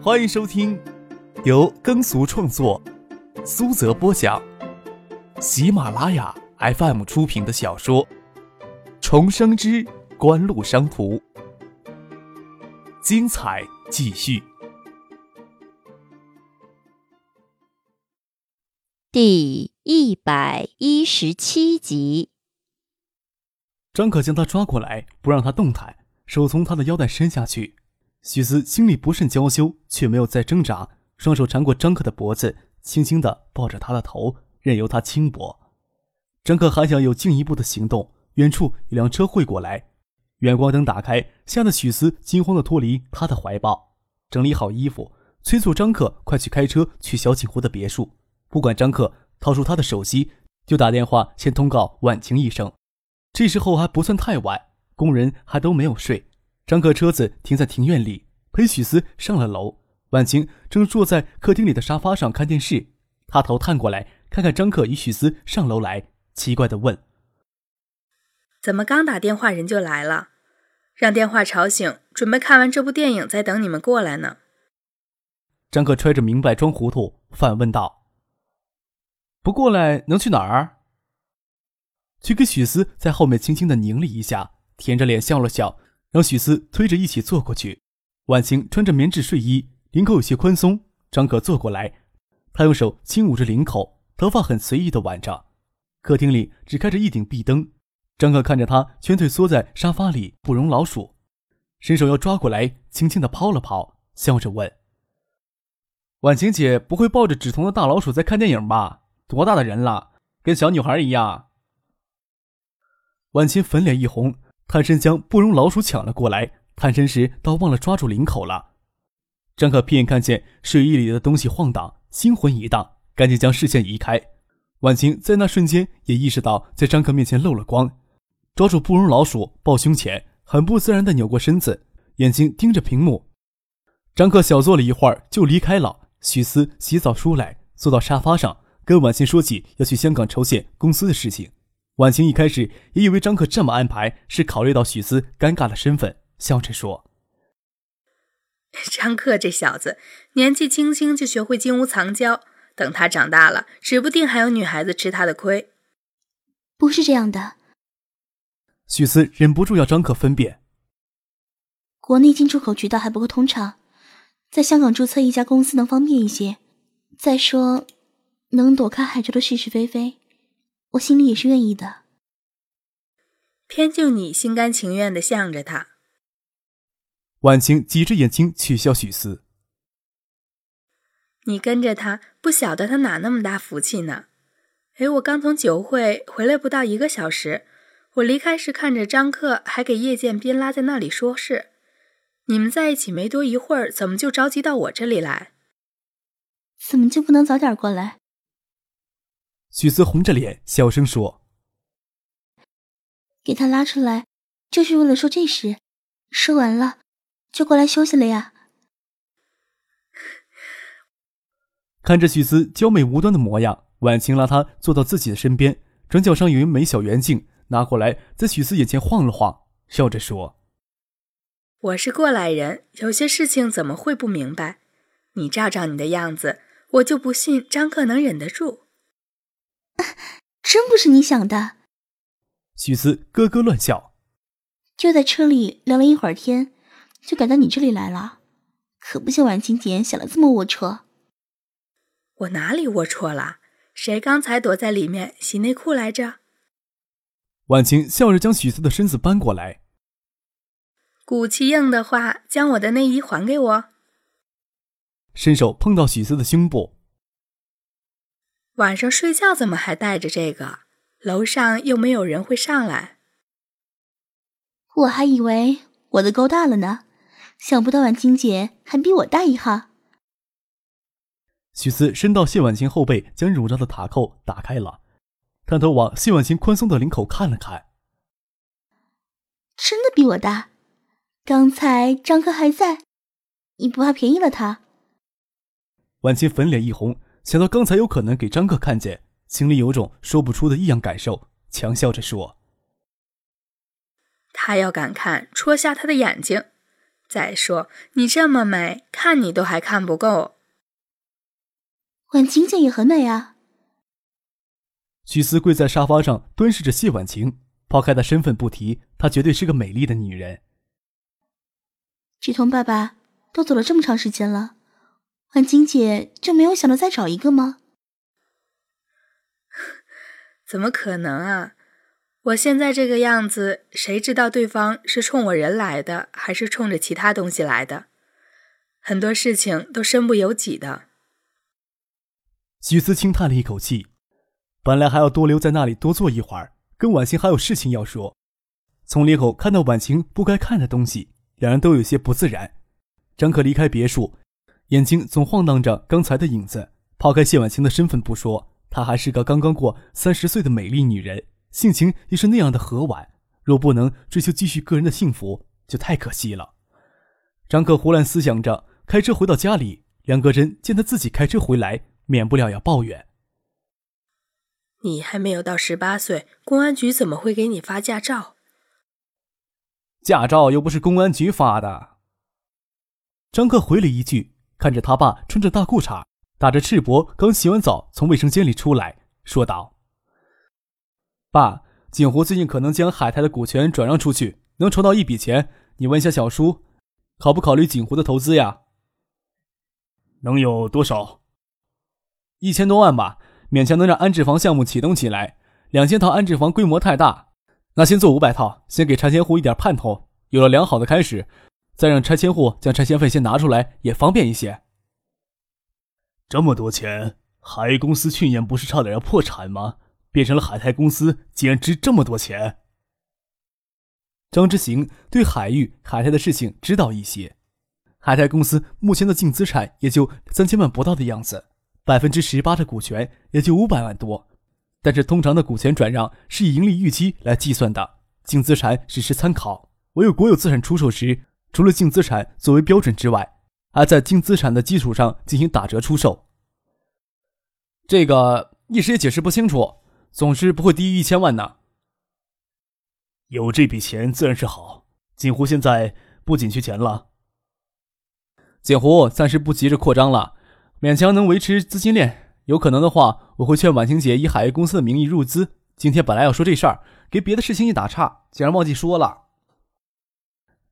欢迎收听由耕俗创作、苏泽播讲、喜马拉雅 FM 出品的小说《重生之官路商途》，精彩继续。第一百一十七集，张可将他抓过来，不让他动弹，手从他的腰带伸下去。许思心里不甚娇羞，却没有再挣扎，双手缠过张克的脖子，轻轻地抱着他的头，任由他轻薄。张克还想有进一步的行动，远处一辆车会过来，远光灯打开，吓得许思惊慌地脱离他的怀抱，整理好衣服，催促张克快去开车去小景湖的别墅。不管张克掏出他的手机，就打电话先通告婉晴一声。这时候还不算太晚，工人还都没有睡。张克车子停在庭院里，陪许思上了楼。婉晴正坐在客厅里的沙发上看电视，他头探过来看看张克与许思上楼来，奇怪的问：“怎么刚打电话人就来了？让电话吵醒，准备看完这部电影再等你们过来呢？”张克揣着明白装糊涂，反问道。不过来能去哪儿？去给许思在后面轻轻的拧了一下，舔着脸笑了笑，让许思推着一起坐过去。婉晴穿着棉质睡衣，领口有些宽松。张可坐过来，他用手轻捂着领口，头发很随意的挽着。客厅里只开着一顶壁灯，张可看着他蜷腿缩在沙发里不容老鼠，伸手要抓过来，轻轻的抛了抛，笑着问：“婉晴姐不会抱着纸筒的大老鼠在看电影吧？”多大的人了，跟小女孩一样。婉晴粉脸一红，探身将不容老鼠抢了过来，探身时倒忘了抓住领口了。张可瞥眼看见睡衣里的东西晃荡，心魂一荡，赶紧将视线移开。婉晴在那瞬间也意识到在张可面前漏了光，抓住不容老鼠抱胸前，很不自然的扭过身子，眼睛盯着屏幕。张可小坐了一会儿就离开了。许思洗澡出来，坐到沙发上。跟婉晴说起要去香港筹建公司的事情，婉晴一开始也以为张可这么安排是考虑到许思尴尬的身份，笑着说：“张克这小子年纪轻轻就学会金屋藏娇，等他长大了，指不定还有女孩子吃他的亏。”不是这样的。许思忍不住要张克分辨：国内进出口渠道还不够通畅，在香港注册一家公司能方便一些。再说。能躲开海州的是是非非，我心里也是愿意的。偏就你心甘情愿的向着他。婉晴挤着眼睛取笑许思：“你跟着他，不晓得他哪那么大福气呢？哎，我刚从酒会回来不到一个小时，我离开时看着张克还给叶剑斌拉在那里说事。你们在一起没多一会儿，怎么就着急到我这里来？怎么就不能早点过来？”许思红着脸，小声说：“给他拉出来，就是为了说这事。说完了，就过来休息了呀。”看着许思娇美无端的模样，婉晴拉他坐到自己的身边，转角上有一枚小圆镜，拿过来在许思眼前晃了晃，笑着说：“我是过来人，有些事情怎么会不明白？你照照你的样子，我就不信张克能忍得住。” 真不是你想的，许思咯咯乱笑。就在车里聊了一会儿天，就赶到你这里来了，可不像婉晴姐想的这么龌龊。我哪里龌龊了？谁刚才躲在里面洗内裤来着？婉晴笑着将许思的身子搬过来。骨气硬的话，将我的内衣还给我。伸手碰到许思的胸部。晚上睡觉怎么还带着这个？楼上又没有人会上来。我还以为我的够大了呢，想不到婉清姐还比我大一号。许思伸到谢婉清后背，将乳罩的塔扣打开了，探头往谢婉清宽松的领口看了看。真的比我大。刚才张哥还在，你不怕便宜了他？婉清粉脸一红。想到刚才有可能给张克看见，心里有种说不出的异样感受，强笑着说：“他要敢看，戳瞎他的眼睛。再说你这么美，看你都还看不够。婉晴姐也很美啊。许思跪在沙发上，端视着谢婉晴。抛开她身份不提，她绝对是个美丽的女人。志同爸爸都走了这么长时间了，婉晴姐就没有想着再找一个吗？怎么可能啊！我现在这个样子，谁知道对方是冲我人来的，还是冲着其他东西来的？很多事情都身不由己的。徐思清叹了一口气，本来还要多留在那里多坐一会儿，跟婉晴还有事情要说。从里口看到婉晴不该看的东西，两人都有些不自然。张可离开别墅，眼睛总晃荡着刚才的影子。抛开谢婉晴的身份不说。她还是个刚刚过三十岁的美丽女人，性情也是那样的和婉。若不能追求继续个人的幸福，就太可惜了。张克胡乱思想着，开车回到家里。两个人见他自己开车回来，免不了要抱怨：“你还没有到十八岁，公安局怎么会给你发驾照？驾照又不是公安局发的。”张克回了一句，看着他爸穿着大裤衩。打着赤膊，刚洗完澡从卫生间里出来，说道：“爸，景湖最近可能将海泰的股权转让出去，能筹到一笔钱。你问一下小叔，考不考虑景湖的投资呀？能有多少？一千多万吧，勉强能让安置房项目启动起来。两千套安置房规模太大，那先做五百套，先给拆迁户一点盼头。有了良好的开始，再让拆迁户将拆迁费先拿出来，也方便一些。”这么多钱，海域公司去年不是差点要破产吗？变成了海泰公司，竟然值这么多钱。张之行对海域、海泰的事情知道一些。海泰公司目前的净资产也就三千万不到的样子，百分之十八的股权也就五百万多。但是通常的股权转让是以盈利预期来计算的，净资产只是参考。唯有国有资产出售时，除了净资产作为标准之外，还在净资产的基础上进行打折出售，这个一时也解释不清楚，总之不会低于一千万呢。有这笔钱自然是好。锦湖现在不仅缺钱了，锦湖暂时不急着扩张了，勉强能维持资金链。有可能的话，我会劝婉晴姐以海业公司的名义入资。今天本来要说这事儿，给别的事情一打岔，竟然忘记说了。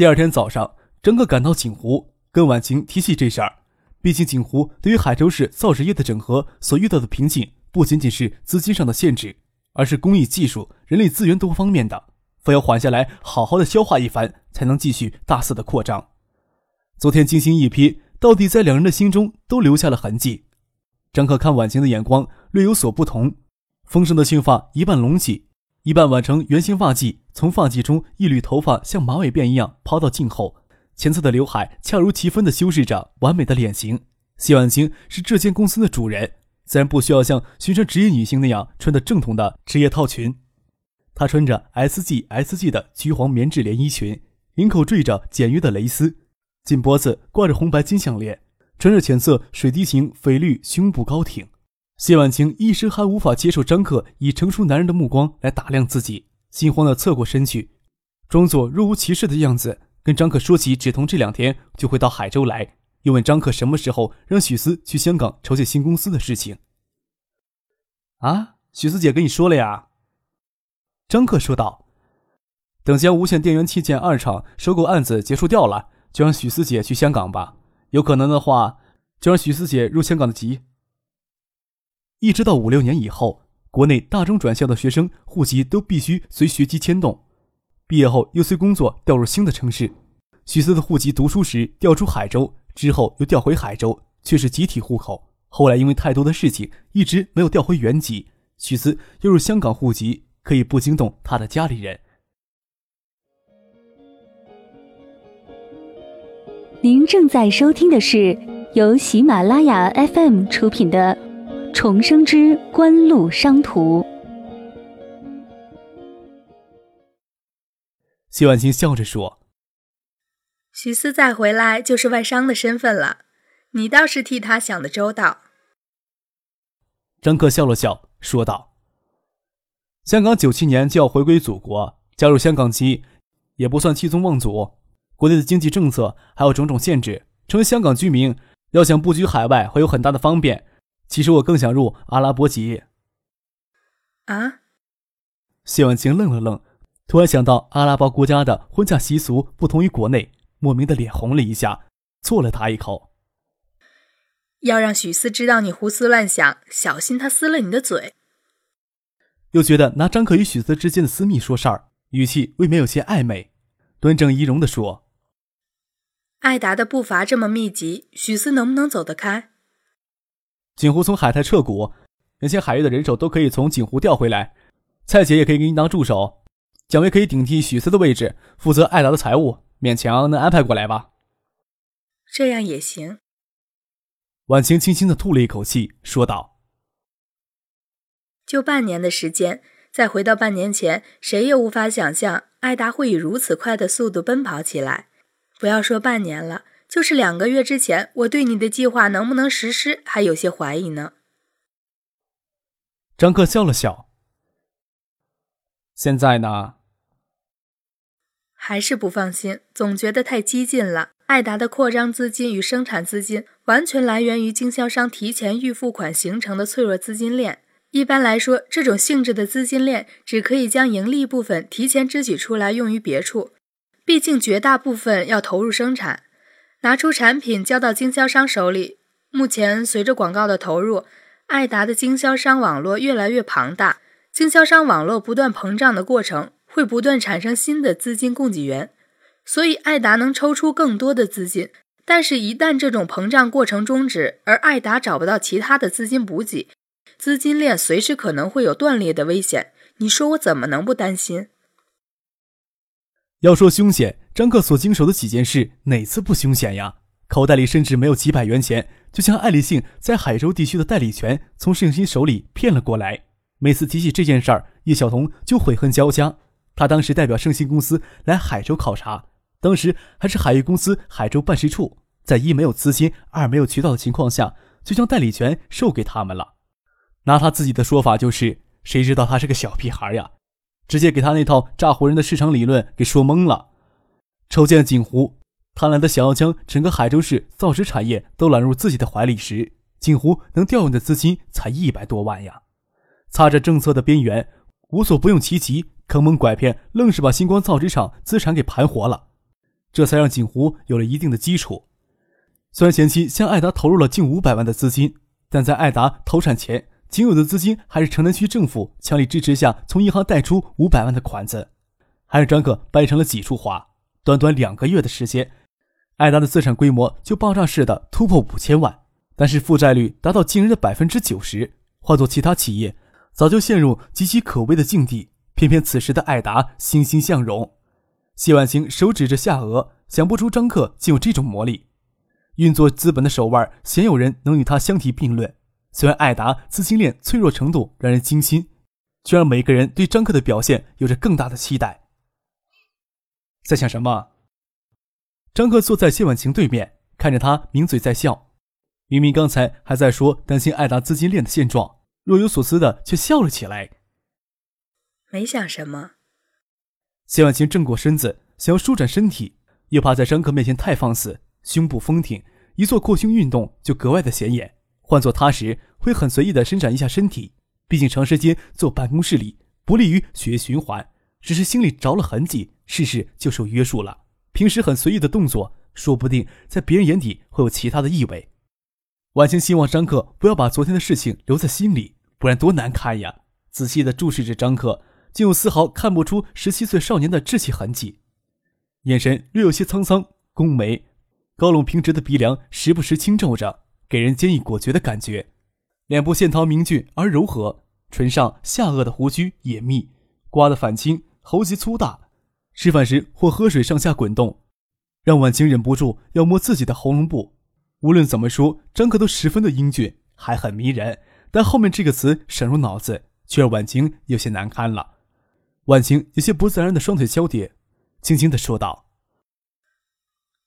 第二天早上，整个赶到锦湖。跟婉晴提起这事儿，毕竟锦湖对于海州市造纸业的整合所遇到的瓶颈，不仅仅是资金上的限制，而是工艺技术、人力资源多方面的，非要缓下来，好好的消化一番，才能继续大肆的扩张。昨天精心一瞥，到底在两人的心中都留下了痕迹。张克看婉晴的眼光略有所不同，丰盛的秀发一半隆起，一半挽成圆形发髻，从发髻中一缕头发像马尾辫一样抛到颈后。前侧的刘海恰如其分地修饰着完美的脸型。谢婉清是这间公司的主人，自然不需要像寻常职业女性那样穿的正统的职业套裙。她穿着 S G S G 的橘黄棉质连衣裙，领口缀着简约的蕾丝，颈脖子挂着红白金项链，穿着浅色水滴形翡绿，胸部高挺。谢婉晴一时还无法接受张克以成熟男人的目光来打量自己，心慌地侧过身去，装作若无其事的样子。跟张克说起芷彤这两天就会到海州来，又问张克什么时候让许思去香港筹建新公司的事情。啊，许思姐跟你说了呀？张克说道：“等将无线电源器件二厂收购案子结束掉了，就让许思姐去香港吧。有可能的话，就让许思姐入香港的籍。一直到五六年以后，国内大中转校的学生户籍都必须随学籍迁动。”毕业后又随工作调入新的城市，许思的户籍读书时调出海州，之后又调回海州，却是集体户口。后来因为太多的事情，一直没有调回原籍。许思又入香港户籍，可以不惊动他的家里人。您正在收听的是由喜马拉雅 FM 出品的《重生之官路商途》。谢婉清笑着说：“徐思再回来就是外商的身份了，你倒是替他想的周到。”张克笑了笑，说道：“香港九七年就要回归祖国，加入香港籍也不算弃宗忘祖。国内的经济政策还有种种限制，成为香港居民要想布局海外会有很大的方便。其实我更想入阿拉伯籍。啊？谢婉清愣了愣，突然想到阿拉伯国家的婚嫁习俗不同于国内，莫名的脸红了一下，啐了他一口。要让许思知道你胡思乱想，小心他撕了你的嘴。又觉得拿张可与许思之间的私密说事儿，语气未免有些暧昧，端正仪容的说：“艾达的步伐这么密集，许思能不能走得开？”锦湖从海泰撤股，原先海域的人手都可以从锦湖调回来，蔡姐也可以给你当助手，蒋薇可以顶替许思的位置，负责艾达的财务，勉强能安排过来吧？这样也行。婉晴轻轻的吐了一口气，说道。就半年的时间，再回到半年前，谁也无法想象艾达会以如此快的速度奔跑起来。不要说半年了，就是两个月之前，我对你的计划能不能实施还有些怀疑呢。张克笑了笑。现在呢？还是不放心，总觉得太激进了。艾达的扩张资金与生产资金完全来源于经销商提前预付款形成的脆弱资金链。一般来说，这种性质的资金链只可以将盈利部分提前支取出来用于别处，毕竟绝大部分要投入生产，拿出产品交到经销商手里。目前，随着广告的投入，艾达的经销商网络越来越庞大，经销商网络不断膨胀的过程会不断产生新的资金供给源，所以艾达能抽出更多的资金。但是，一旦这种膨胀过程终止，而艾达找不到其他的资金补给，资金链随时可能会有断裂的危险，你说我怎么能不担心？要说凶险，张克所经手的几件事，哪次不凶险呀？口袋里甚至没有几百元钱，就将爱立信在海州地区的代理权从盛鑫手里骗了过来。每次提起这件事儿，叶晓彤就悔恨交加。他当时代表盛鑫公司来海州考察，当时还是海域公司海州办事处，在一没有资金，二没有渠道的情况下，就将代理权授给他们了。拿他自己的说法就是，谁知道他是个小屁孩呀，直接给他那套炸唬人的市场理论给说懵了。瞅见锦湖贪婪的想要将整个海州市造纸产业都揽入自己的怀里时，锦湖能调用的资金才一百多万呀，擦着政策的边缘，无所不用其极，坑蒙拐骗，愣是把星光造纸厂资产给盘活了，这才让锦湖有了一定的基础。虽然前期向艾达投入了近五百万的资金，但在艾达投产前。仅有的资金还是城南区政府强力支持下，从银行贷出五百万的款子，还是张克掰成了几处花。短短两个月的时间，艾达的资产规模就爆炸式的突破五千万，但是负债率达到惊人的百分之九十。换做其他企业，早就陷入岌岌可危的境地。偏偏此时的艾达欣欣向荣。谢婉清手指着下颚，想不出张克竟有这种魔力，运作资本的手腕，鲜有人能与他相提并论。虽然艾达资金链脆弱程度让人惊心，却让每个人对张克的表现有着更大的期待。在想什么？张克坐在谢婉晴对面，看着他抿嘴在笑。明明刚才还在说担心艾达资金链的现状，若有所思的却笑了起来。没想什么。谢婉晴正过身子，想要舒展身体，又怕在张克面前太放肆，胸部丰挺，一做扩胸运动就格外的显眼。换做他时，会很随意的伸展一下身体，毕竟长时间坐办公室里不利于血液循环。只是心里着了痕迹，事事就受约束了。平时很随意的动作，说不定在别人眼底会有其他的意味。婉清希望张克不要把昨天的事情留在心里，不然多难看呀！仔细的注视着张克，竟有丝毫看不出十七岁少年的稚气痕迹，眼神略有些沧桑，弓眉高冷平直的鼻梁时不时轻皱着。给人坚毅果决的感觉，脸部线条明俊而柔和，唇上下颚的胡须也密，刮得反青，喉结粗大，吃饭时或喝水上下滚动，让婉晴忍不住要摸自己的喉咙部。无论怎么说，张克都十分的英俊，还很迷人。但后面这个词闪入脑子，却让婉晴有些难堪了。婉晴有些不自然的双腿交叠，轻轻的说道：“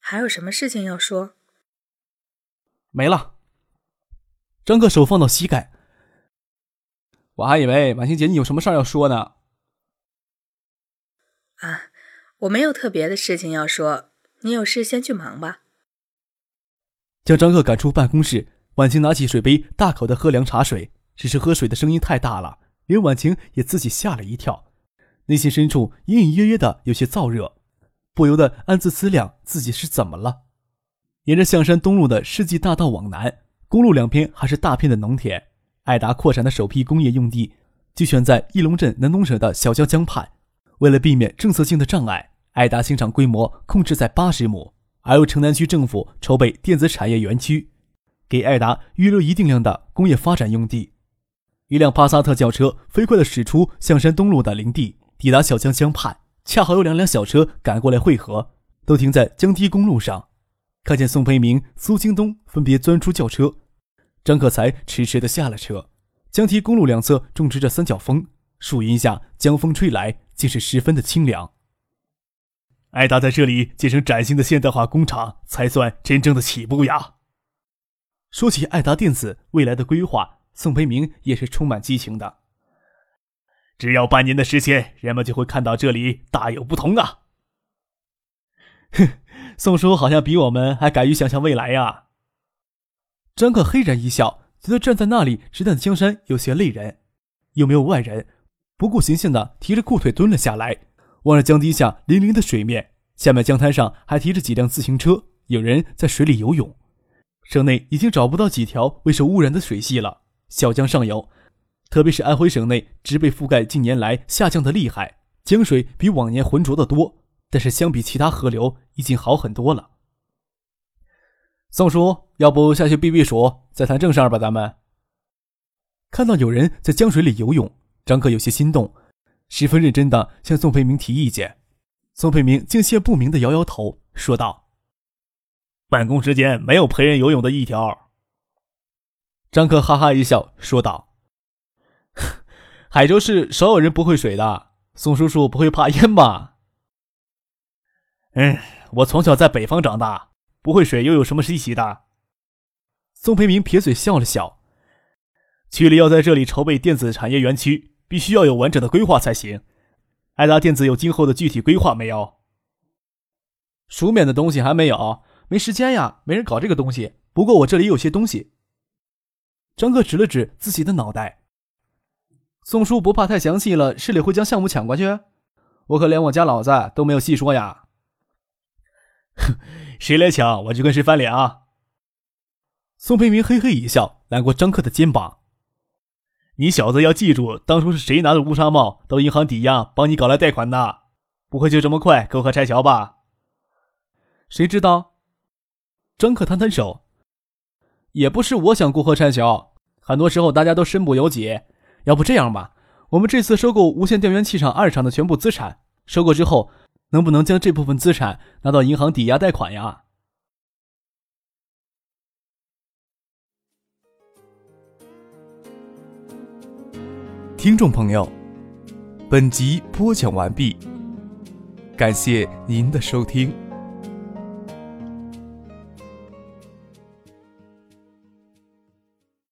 还有什么事情要说？”没了。张克手放到膝盖，我还以为婉清姐你有什么事儿要说呢。啊，我没有特别的事情要说，你有事先去忙吧。将张克赶出办公室，婉晴拿起水杯，大口的喝凉茶水。只是喝水的声音太大了，连婉晴也自己吓了一跳，内心深处隐隐约约的有些燥热，不由得暗自思量自己是怎么了。沿着象山东路的世纪大道往南，公路两边还是大片的农田。爱达扩展的首批工业用地就选在义龙镇南东省的小江江畔。为了避免政策性的障碍，爱达新厂规模控制在八十亩，而由城南区政府筹备电子产业园区，给爱达预留一定量的工业发展用地。一辆帕萨特轿车飞快地驶出象山东路的林地，抵达小江江畔，恰好有两辆小车赶过来汇合，都停在江堤公路上。看见宋培明、苏京东分别钻出轿车，张克才迟迟的下了车。江堤公路两侧种植着三角枫，树荫下江风吹来，竟是十分的清凉。艾达在这里建成崭新的现代化工厂，才算真正的起步呀。说起爱达电子未来的规划。宋培明也是充满激情的。只要半年的时间，人们就会看到这里大有不同啊！哼，宋叔好像比我们还敢于想象未来呀。张克嘿然一笑，觉得站在那里直探江山有些累人。又没有外人，不顾形象的提着裤腿蹲了下来，望着江堤下粼粼的水面，下面江滩上还提着几辆自行车，有人在水里游泳。省内已经找不到几条未受污染的水系了。小江上游，特别是安徽省内，植被覆盖近年来下降的厉害，江水比往年浑浊的多。但是相比其他河流，已经好很多了。宋叔，要不下去避避暑，再谈正事儿吧？咱们看到有人在江水里游泳，张克有些心动，十分认真的向宋培明提意见。宋培明竟谢不明的摇摇头，说道：“办公时间没有陪人游泳的一条。”张克哈哈一笑，说道：“ 海州市少有人不会水的，宋叔叔不会怕淹吧？”“嗯，我从小在北方长大，不会水又有什么稀奇的？”宋培明撇嘴笑了笑：“区里要在这里筹备电子产业园区，必须要有完整的规划才行。爱达电子有今后的具体规划没有？”“书面的东西还没有，没时间呀，没人搞这个东西。不过我这里有些东西。”张克指了指自己的脑袋，宋叔不怕太详细了，市里会将项目抢过去？我可连我家老子都没有细说呀！哼，谁来抢我就跟谁翻脸啊！宋培明嘿嘿一笑，揽过张克的肩膀：“你小子要记住，当初是谁拿着乌纱帽到银行抵押帮你搞来贷款的？不会就这么快过河拆桥吧？”谁知道？张克摊摊手。也不是我想过河拆桥，很多时候大家都身不由己。要不这样吧，我们这次收购无线电源器厂二厂的全部资产，收购之后，能不能将这部分资产拿到银行抵押贷款呀？听众朋友，本集播讲完毕，感谢您的收听。